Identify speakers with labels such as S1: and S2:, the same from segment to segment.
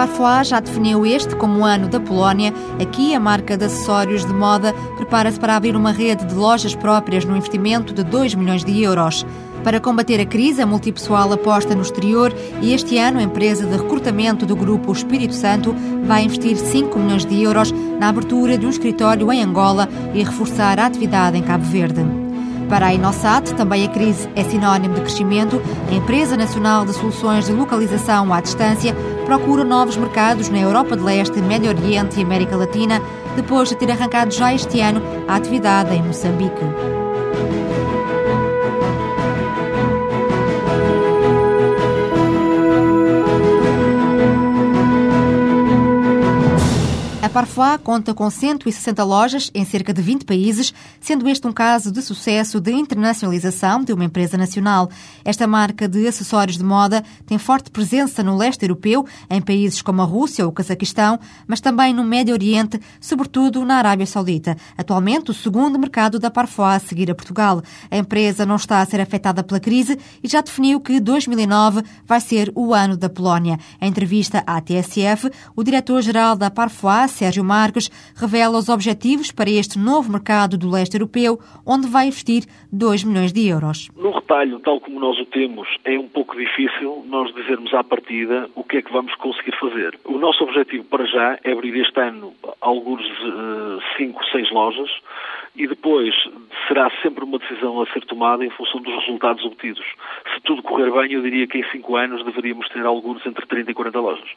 S1: Parfois já definiu este como o ano da Polónia. Aqui, a marca de acessórios de moda prepara-se para abrir uma rede de lojas próprias no investimento de 2 milhões de euros. Para combater a crise, a multipessoal aposta no exterior e este ano a empresa de recrutamento do grupo Espírito Santo vai investir 5 milhões de euros na abertura de um escritório em Angola e reforçar a atividade em Cabo Verde. Para a Inosat, também a crise é sinónimo de crescimento. A Empresa Nacional de Soluções de Localização à Distância procura novos mercados na Europa de Leste, Médio Oriente e América Latina, depois de ter arrancado já este ano a atividade em Moçambique. A Parfois conta com 160 lojas em cerca de 20 países, sendo este um caso de sucesso de internacionalização de uma empresa nacional. Esta marca de acessórios de moda tem forte presença no leste europeu, em países como a Rússia ou o Cazaquistão, mas também no Médio Oriente, sobretudo na Arábia Saudita. Atualmente, o segundo mercado da Parfois a seguir a Portugal. A empresa não está a ser afetada pela crise e já definiu que 2009 vai ser o ano da Polónia. Em entrevista à TSF, o diretor-geral da Parfois, Sérgio Marques, revela os objetivos para este novo mercado do leste europeu, onde vai investir 2 milhões de euros.
S2: No retalho, tal como nós o temos, é um pouco difícil nós dizermos à partida o que é que vamos conseguir fazer. O nosso objetivo para já é abrir este ano alguns 5, uh, 6 lojas e depois será sempre uma decisão a ser tomada em função dos resultados obtidos. Se tudo correr bem, eu diria que em 5 anos deveríamos ter alguns entre 30 e 40 lojas.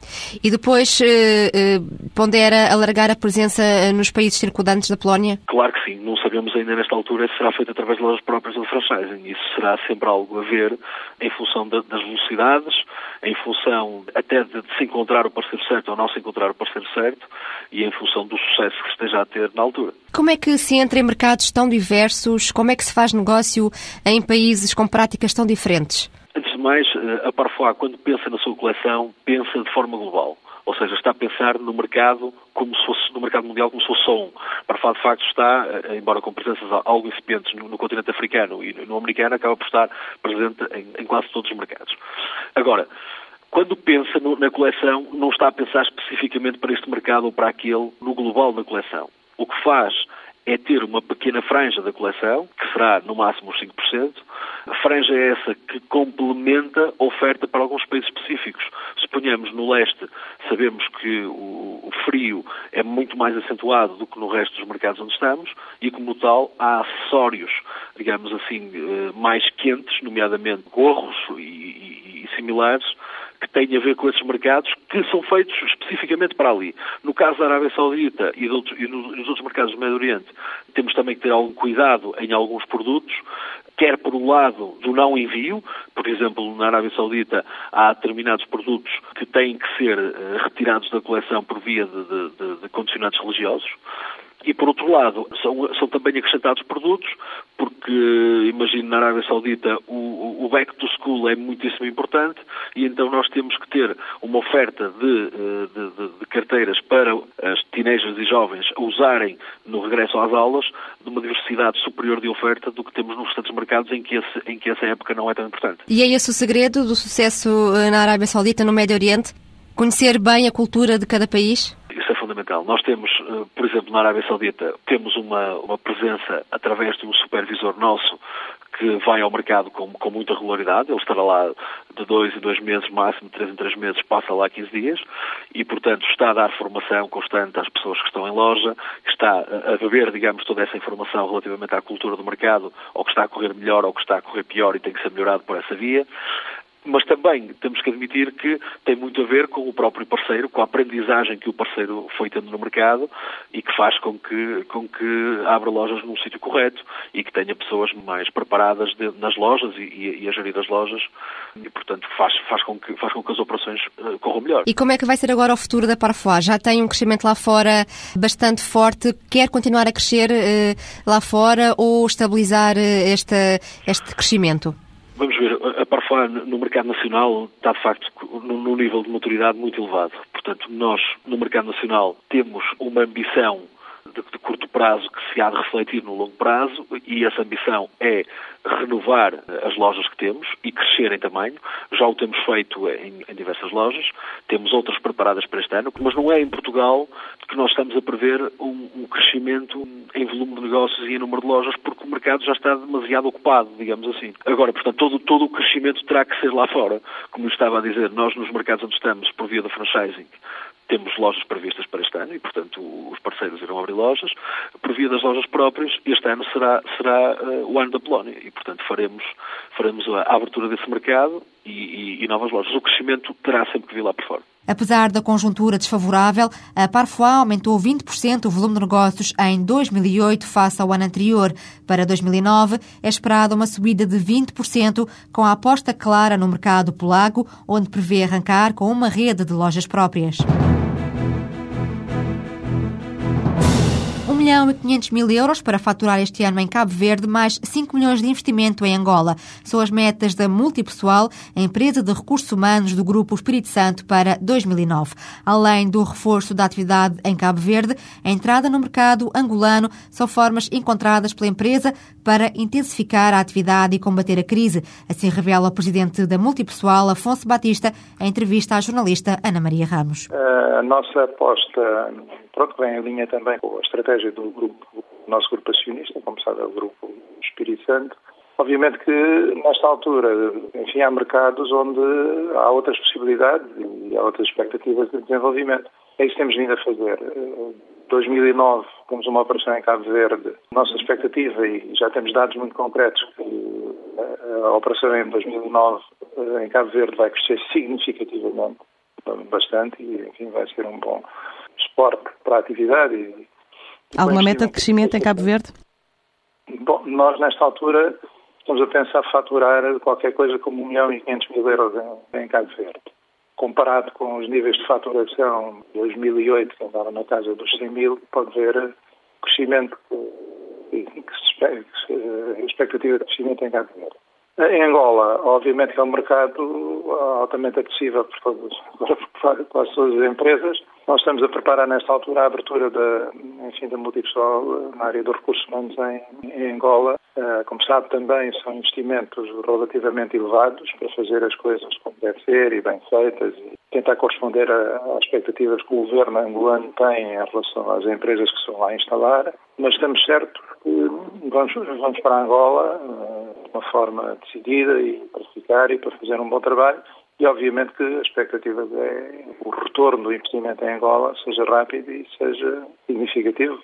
S1: E depois uh, uh, pondera alargar a presença nos países circundantes da Polónia?
S2: Claro que sim. Não sabemos ainda nesta altura se será feito através de lojas próprias ou franchising. Isso será sempre algo a ver em função das velocidades, em função até de, de se encontrar o parceiro certo ou não se encontrar o parceiro certo e em função do sucesso que esteja a ter na altura.
S1: Como é que se entra em mercados tão diversos? Como é que se faz negócio em países com práticas tão diferentes?
S2: Antes de mais, a Parfois, quando pensa na sua coleção, pensa de forma global. Ou seja, está a pensar no mercado como se fosse no mercado mundial como se fosse só um. Parfois, de facto, está, embora com presenças algo incipientes no, no, continente africano e no americano, acaba por estar presente em, em quase todos os mercados. Agora, quando pensa no, na coleção, não está a pensar especificamente para este mercado ou para aquele no global da coleção. O que faz é ter uma pequena franja da coleção, que será no máximo os 5%, a franja é essa que complementa a oferta para alguns países específicos. Suponhamos no leste, sabemos que o, o, frio é muito mais acentuado do que no resto dos mercados onde estamos e, como tal, há acessórios, digamos assim, eh, mais quentes, nomeadamente gorros e, e, e similares, que têm a ver com esses mercados que são feitos especificamente para ali. No caso da Arábia Saudita e, e nos outros mercados do Médio Oriente, temos também que ter algum cuidado em alguns produtos, quer por um lado do não envio, por exemplo, na Arábia Saudita há determinados produtos que têm que ser uh, retirados da coleção por via de, de, de condicionantes religiosos, e, por outro lado, são, são também acrescentados produtos, porque, imagino, na Arábia Saudita o, o back to school é muitíssimo importante e então nós temos que ter uma oferta de, eh, de, de, de carteiras para as teenagers e jovens usarem no regresso às aulas de uma diversidade superior de oferta do que temos nos restantes mercados em que, esse, em que essa época não é tão importante.
S1: E é esse o segredo do sucesso eh, na Arábia Saudita, no Médio Oriente? Conhecer bem a cultura de cada país?
S2: Fundamental. Nós temos, eh, por exemplo, na Arábia Saudita, temos uma, uma presença através de um supervisor nosso que vai ao mercado com, com muita regularidade, ele estará lá de dois em dois meses, máximo três em três meses, passa lá 15 dias. E, portanto, está a dar formação constante às pessoas que estão em loja, está a beber, digamos, toda essa informação relativamente à cultura do mercado, ou que está a correr melhor ou que está a correr pior e tem que ser melhorado por essa via mas também temos que admitir que tem muito a ver com o próprio parceiro, com a aprendizagem que o parceiro foi tendo no mercado e que faz com que, com que abra lojas num sítio correto e que tenha pessoas mais preparadas de, nas lojas e, e, e, a gerir as lojas e, portanto, faz, faz, com que, faz com que as operações uh, corram melhor.
S1: E como é que vai ser agora o futuro da Parfois? Já tem um crescimento lá fora bastante forte, quer continuar a crescer uh, lá fora ou estabilizar uh, este, este crescimento?
S2: Vamos ver, a Parfois no mercado nacional está de facto num nível de maturidade muito elevado. Portanto, nós no mercado nacional temos uma ambição de, de, curto prazo que se há de refletir no longo prazo e essa ambição é renovar as lojas que temos e crescer em tamanho. Já o temos feito em, em diversas lojas, temos outras preparadas para este ano, mas não é em Portugal que nós estamos a prever um, um crescimento em volume de negócios e em número de lojas, porque o mercado já está demasiado ocupado, digamos assim. Agora, portanto, todo, todo o crescimento terá que ser lá fora. Como eu estava a dizer, nós nos mercados onde estamos, por via do franchising, temos lojas previstas para este ano e, portanto, os parceiros irão abrir lojas. Por via das lojas próprias, este ano será, será uh, o ano da Polónia e, portanto, faremos, faremos a abertura desse mercado e, e, e novas lojas. O crescimento terá sempre que vir lá por fora.
S1: Apesar da conjuntura desfavorável, a Parfois aumentou 20% o volume de negócios em 2008 face ao ano anterior. Para 2009 é esperada uma subida de 20%, com a aposta clara no mercado polaco, onde prevê arrancar com uma rede de lojas próprias. Milhão e 500 mil euros para faturar este ano em Cabo Verde, mais 5 milhões de investimento em Angola. São as metas da Multipessoal, a empresa de recursos humanos do Grupo Espírito Santo para 2009. Além do reforço da atividade em Cabo Verde, a entrada no mercado angolano são formas encontradas pela empresa para intensificar a atividade e combater a crise. Assim revela o presidente da Multipessoal, Afonso Batista, em entrevista à jornalista Ana Maria Ramos.
S3: A nossa aposta pronto, vem em linha também com a estratégia do grupo, do nosso grupo acionista, como sabe, é o grupo Espírito Santo. Obviamente que, nesta altura, enfim, há mercados onde há outras possibilidades e há outras expectativas de desenvolvimento. É isso que temos vindo a fazer. 2009 temos uma operação em Cabo Verde. Nossa expectativa, e já temos dados muito concretos, que a operação em 2009 em Cabo Verde vai crescer significativamente, bastante, e enfim, vai ser um bom suporte para a atividade. E,
S4: Alguma meta de crescimento em Cabo Verde?
S3: Bom, nós nesta altura estamos a pensar faturar qualquer coisa como 1 milhão e 500 mil euros em, em Cabo Verde. Comparado com os níveis de faturação de 2008, que andava na casa dos 100 mil, pode ver crescimento que se, a expectativa de crescimento em Cabo Verde. Em Angola, obviamente que é um mercado altamente acessível por todas, quase todas as empresas. Nós estamos a preparar nesta altura a abertura da, enfim, da multipessoal na área dos recursos humanos em, em Angola. Uh, como sabe também são investimentos relativamente elevados para fazer as coisas como deve ser e bem feitas e tentar corresponder às expectativas que o governo angolano tem em relação às empresas que se vão lá instalar. Mas estamos certos que vamos, vamos para Angola uh, de uma forma decidida e para ficar e para fazer um bom trabalho e obviamente que a expectativa é o retorno do investimento em Angola seja rápido e seja significativo.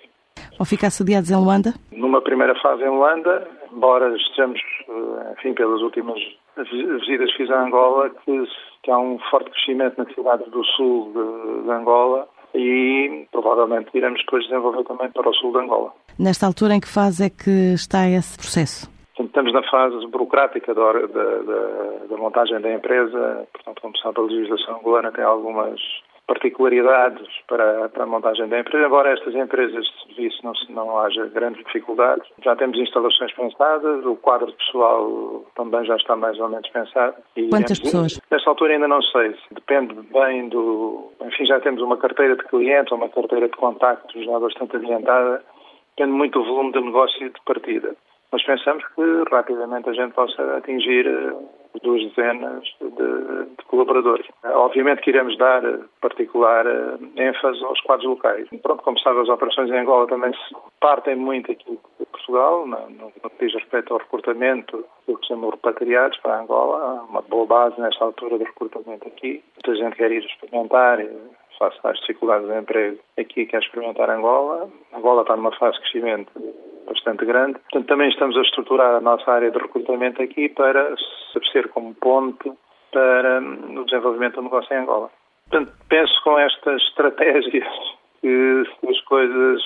S4: Ou ficar sediados em Luanda?
S3: Numa primeira fase em Luanda, embora estejamos, eh, enfim, pelas últimas visitas que fiz a Angola, que, que há um forte crescimento nas cidades do sul de, de Angola e provavelmente iremos depois desenvolver também para o sul de Angola.
S4: Nesta altura, em que fase é que está esse processo?
S3: Estamos na fase burocrática da, da, da, montagem da empresa, portanto, como sabe, a legislação angolana tem algumas particularidades para, para, a montagem da empresa, embora estas empresas de serviço não, não haja grandes dificuldades. Já temos instalações pensadas, o quadro pessoal também já está mais ou menos pensado.
S4: E, Quantas pessoas?
S3: Nesta altura ainda não sei, depende bem do... Enfim, já temos uma carteira de clientes, uma carteira de contactos já bastante adiantada, depende muito do volume de negócio de partida mas pensamos que rapidamente a gente possa atingir eh, duas dezenas de, de, colaboradores. Obviamente que iremos dar particular eh, ênfase aos quadros locais. Pronto, como sabe, as operações em Angola também se partem muito aqui de Portugal, no, que diz respeito ao recrutamento do que chamam repatriados para Angola. Há uma boa base nesta altura de recrutamento aqui. Muita gente quer ir experimentar face às dificuldades de emprego aqui quer experimentar Angola. Angola está numa fase de crescimento bastante grande. Portanto, também estamos a estruturar a nossa área de recrutamento aqui para ser como ponte para hum, o desenvolvimento do negócio em Angola. Portanto, penso com estas estratégias que se as coisas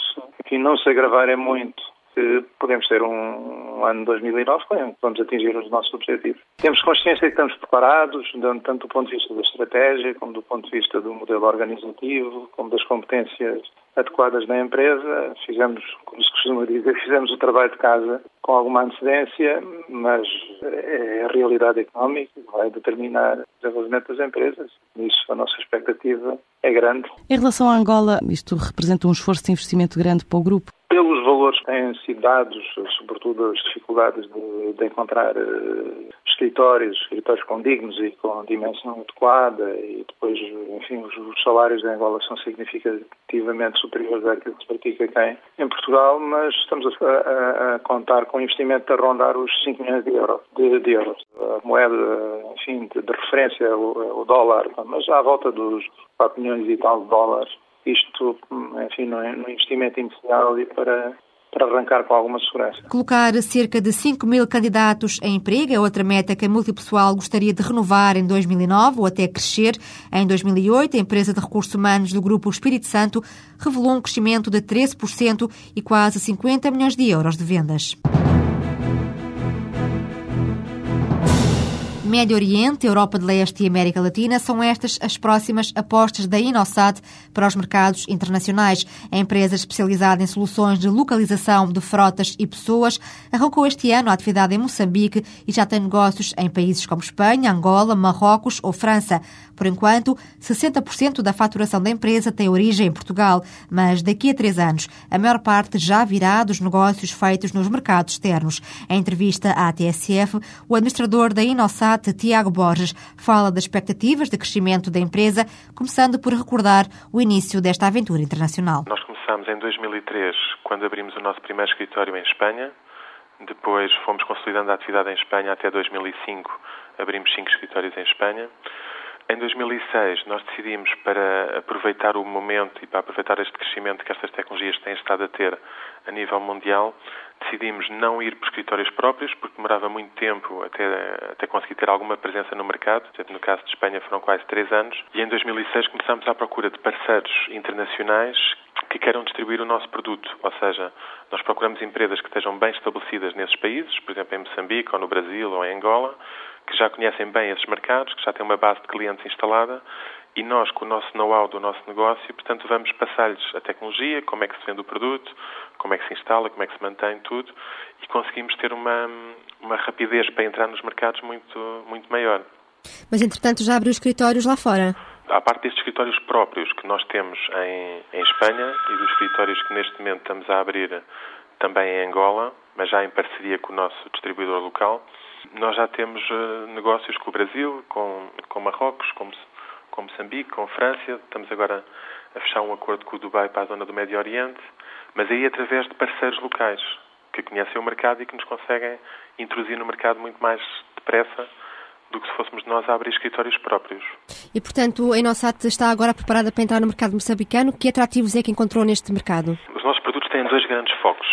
S3: enfim, não se agravarem muito, que podemos ter um, um ano 2009 que vamos atingir os nossos objetivos. Temos consciência de que estamos preparados, tanto do ponto de vista da estratégia, como do ponto de vista do modelo organizativo, como das competências adequadas na empresa. Fizemos, como se costuma dizer, fizemos o trabalho de casa com alguma antecedência, mas é a realidade económica que vai determinar o desenvolvimento das empresas. Nisso a nossa expectativa é grande.
S4: Em relação à Angola, isto representa um esforço de investimento grande para o grupo?
S3: Pelos valores que têm sido dados, sobretudo as dificuldades de, de encontrar uh, escritórios, escritórios condignos e com dimensão adequada e depois, enfim, os, os salários em Angola são significativamente superiores àquilo que se pratica aqui em Portugal, mas estamos a, a, a contar com um investimento a rondar os 5 milhões de, euro, de, de euros. A moeda, enfim, de, de referência é o, é o, dólar, mas à volta dos 4 milhões e tal de dólares. Isto, enfim, no, no investimento inicial e para para arrancar com alguma segurança.
S1: Colocar cerca de 5 mil candidatos em emprego é outra meta que a Multipessoal gostaria de renovar em 2009 ou até crescer. Em 2008, a empresa de recursos humanos do Grupo Espírito Santo revelou um crescimento de 13% e quase 50 milhões de euros de vendas. Médio Oriente, Europa de Leste e América Latina são estas as próximas apostas da Inosat para os mercados internacionais. A empresa especializada em soluções de localização de frotas e pessoas arrancou este ano a atividade em Moçambique e já tem negócios em países como Espanha, Angola, Marrocos ou França. Por enquanto, 60% da faturação da empresa tem origem em Portugal, mas daqui a três anos, a maior parte já virá dos negócios feitos nos mercados externos. Em entrevista à TSF, o administrador da Inosat Tiago Borges, fala das expectativas de crescimento da empresa, começando por recordar o início desta aventura internacional.
S5: Nós começámos em 2003, quando abrimos o nosso primeiro escritório em Espanha. Depois fomos consolidando a atividade em Espanha até 2005, abrimos cinco escritórios em Espanha. Em 2006, nós decidimos, para aproveitar o momento e para aproveitar este crescimento que estas tecnologias têm estado a ter a nível mundial, decidimos não ir por escritórios próprios, porque demorava muito tempo até, até conseguir ter alguma presença no mercado. No caso de Espanha foram quase três anos. E em 2006 começámos à procura de parceiros internacionais que queiram distribuir o nosso produto. Ou seja, nós procuramos empresas que estejam bem estabelecidas nesses países, por exemplo, em Moçambique, ou no Brasil, ou em Angola, que já conhecem bem esses mercados, que já têm uma base de clientes instalada e nós, com o nosso know-how do nosso negócio, portanto, vamos passar-lhes a tecnologia, como é que se vende o produto, como é que se instala, como é que se mantém tudo e conseguimos ter uma, uma rapidez para entrar nos mercados muito, muito maior.
S1: Mas, entretanto, já abriu escritórios lá fora?
S5: À parte destes escritórios próprios que nós temos em, em Espanha e dos escritórios que neste momento estamos a abrir também em Angola, mas já em parceria com o nosso distribuidor local, nós já temos uh, negócios com o Brasil, com, com Marrocos, com, com Moçambique, com França. Estamos agora a fechar um acordo com o Dubai para a zona do Médio Oriente, mas aí através de parceiros locais que conhecem o mercado e que nos conseguem introduzir no mercado muito mais depressa do que se fôssemos nós a abrir escritórios próprios.
S1: E, portanto, a Inosat está agora preparada para entrar no mercado moçambicano. Que atrativos é que encontrou neste mercado?
S5: Os nossos produtos têm dois grandes focos.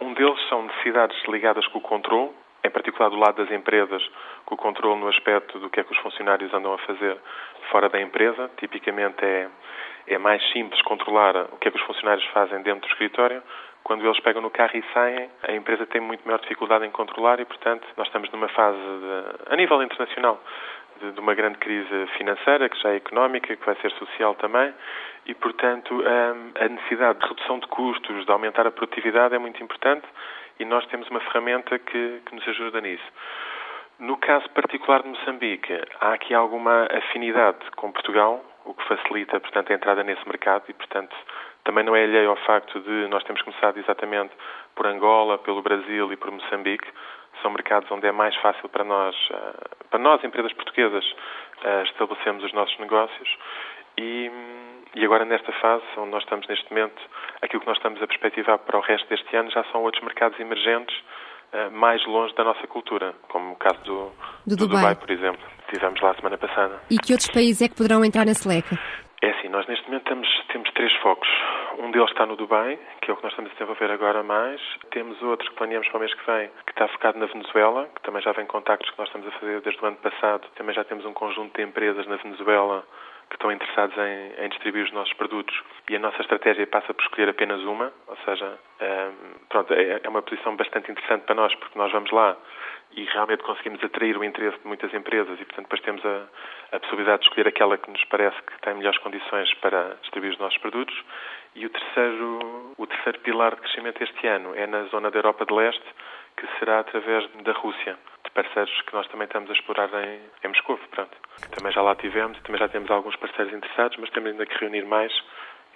S5: Um deles são necessidades ligadas com o controle, em particular do lado das empresas, com o controle no aspecto do que é que os funcionários andam a fazer fora da empresa. Tipicamente é, é mais simples controlar o que é que os funcionários fazem dentro do escritório. Quando eles pegam no carro e saem, a empresa tem muito maior dificuldade em controlar e, portanto, nós estamos numa fase, de, a nível internacional, de, de, uma grande crise financeira, que já é económica, que vai ser social também, e, portanto, a, a necessidade de redução de custos, de aumentar a produtividade é muito importante e nós temos uma ferramenta que, que nos ajuda nisso. No caso particular de Moçambique, há aqui alguma afinidade com Portugal, o que facilita, portanto, a entrada nesse mercado e, portanto, também não é alheio ao facto de nós termos começado exatamente por Angola, pelo Brasil e por Moçambique. São mercados onde é mais fácil para nós, eh, para nós, empresas portuguesas, eh, estabelecermos os nossos negócios e e agora, nesta fase, onde nós estamos neste momento, aquilo que nós estamos a perspectivar para o resto deste ano já são outros mercados emergentes uh, mais longe da nossa cultura, como o caso do,
S1: do,
S5: do
S1: Dubai.
S5: Dubai. por exemplo. Estivemos lá a semana passada.
S1: E que outros países é que poderão entrar nesse leque?
S5: É assim, nós neste momento temos, temos três focos. Um deles está no Dubai, que é o que nós estamos a desenvolver agora mais. Temos outro que planeamos para o mês que vem, que está focado na Venezuela, que também já vem contactos que nós estamos a fazer desde o ano passado. Também já temos um conjunto de empresas na Venezuela que estão interessados em, em, distribuir os nossos produtos e a nossa estratégia passa por escolher apenas uma, ou seja, é, pronto, é, é, uma posição bastante interessante para nós porque nós vamos lá e realmente conseguimos atrair o interesse de muitas empresas e, portanto, depois temos a, a possibilidade de escolher aquela que nos parece que tem melhores condições para distribuir os nossos produtos. E o terceiro, o terceiro pilar de crescimento este ano é na zona da Europa de Leste, que será através da Rússia, de parceiros que nós também estamos a explorar em, em Moscou, pronto. Que também já lá tivemos, também já temos alguns parceiros interessados, mas temos ainda que reunir mais,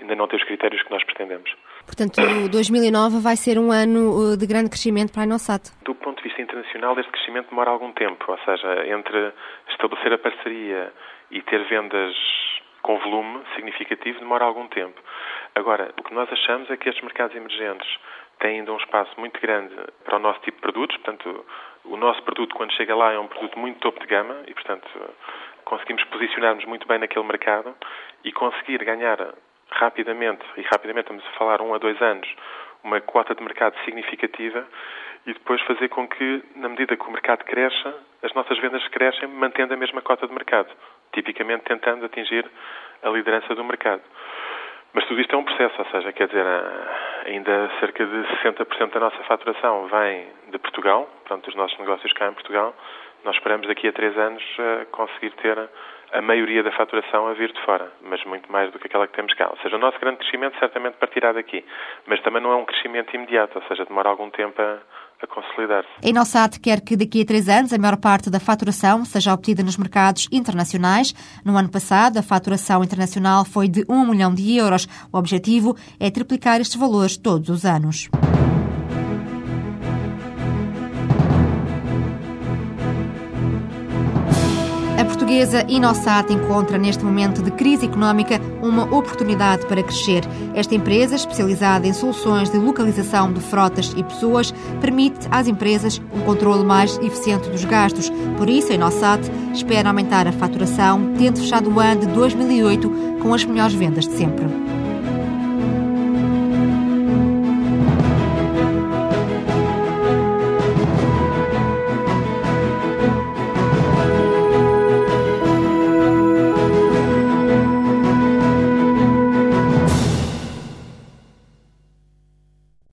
S5: ainda não tem os critérios que nós pretendemos.
S1: Portanto, 2009 vai ser um ano uh, de grande crescimento para a Inosat.
S5: Do ponto de vista internacional, este crescimento demora algum tempo, ou seja, entre estabelecer a parceria e ter vendas com volume significativo demora algum tempo. Agora, o que nós achamos é que estes mercados emergentes têm ainda um espaço muito grande para o nosso tipo de produtos, portanto, o nosso produto, quando chega lá, é um produto muito topo de gama e, portanto, conseguimos posicionar-nos muito bem naquele mercado e conseguir ganhar rapidamente, e rapidamente estamos a falar um a dois anos, uma cota de mercado significativa e depois fazer com que, na medida que o mercado cresça, as nossas vendas crescem mantendo a mesma cota de mercado, tipicamente tentando atingir a liderança do mercado. Mas tudo isto é um processo, ou seja, quer dizer, ainda cerca de 60% da nossa faturação vem de Portugal, portanto, os nossos negócios cá em Portugal. Nós esperamos daqui a três anos eh, conseguir ter a maioria da faturação a vir de fora, mas muito mais do que aquela que temos cá. Ou seja, o nosso grande crescimento certamente partirá daqui, mas também não é um crescimento imediato, ou seja, demora algum tempo a, a consolidar-se.
S1: A Inossat quer que daqui a três anos a maior parte da faturação seja obtida nos mercados internacionais. No ano passado, a faturação internacional foi de 1 milhão de euros. O objetivo é triplicar estes valores todos os anos. Portuguesa Inossat encontra neste momento de crise económica uma oportunidade para crescer. Esta empresa, especializada em soluções de localização de frotas e pessoas, permite às empresas um controle mais eficiente dos gastos. Por isso, a Inossat espera aumentar a faturação, tendo fechado o ano de 2008 com as melhores vendas de sempre.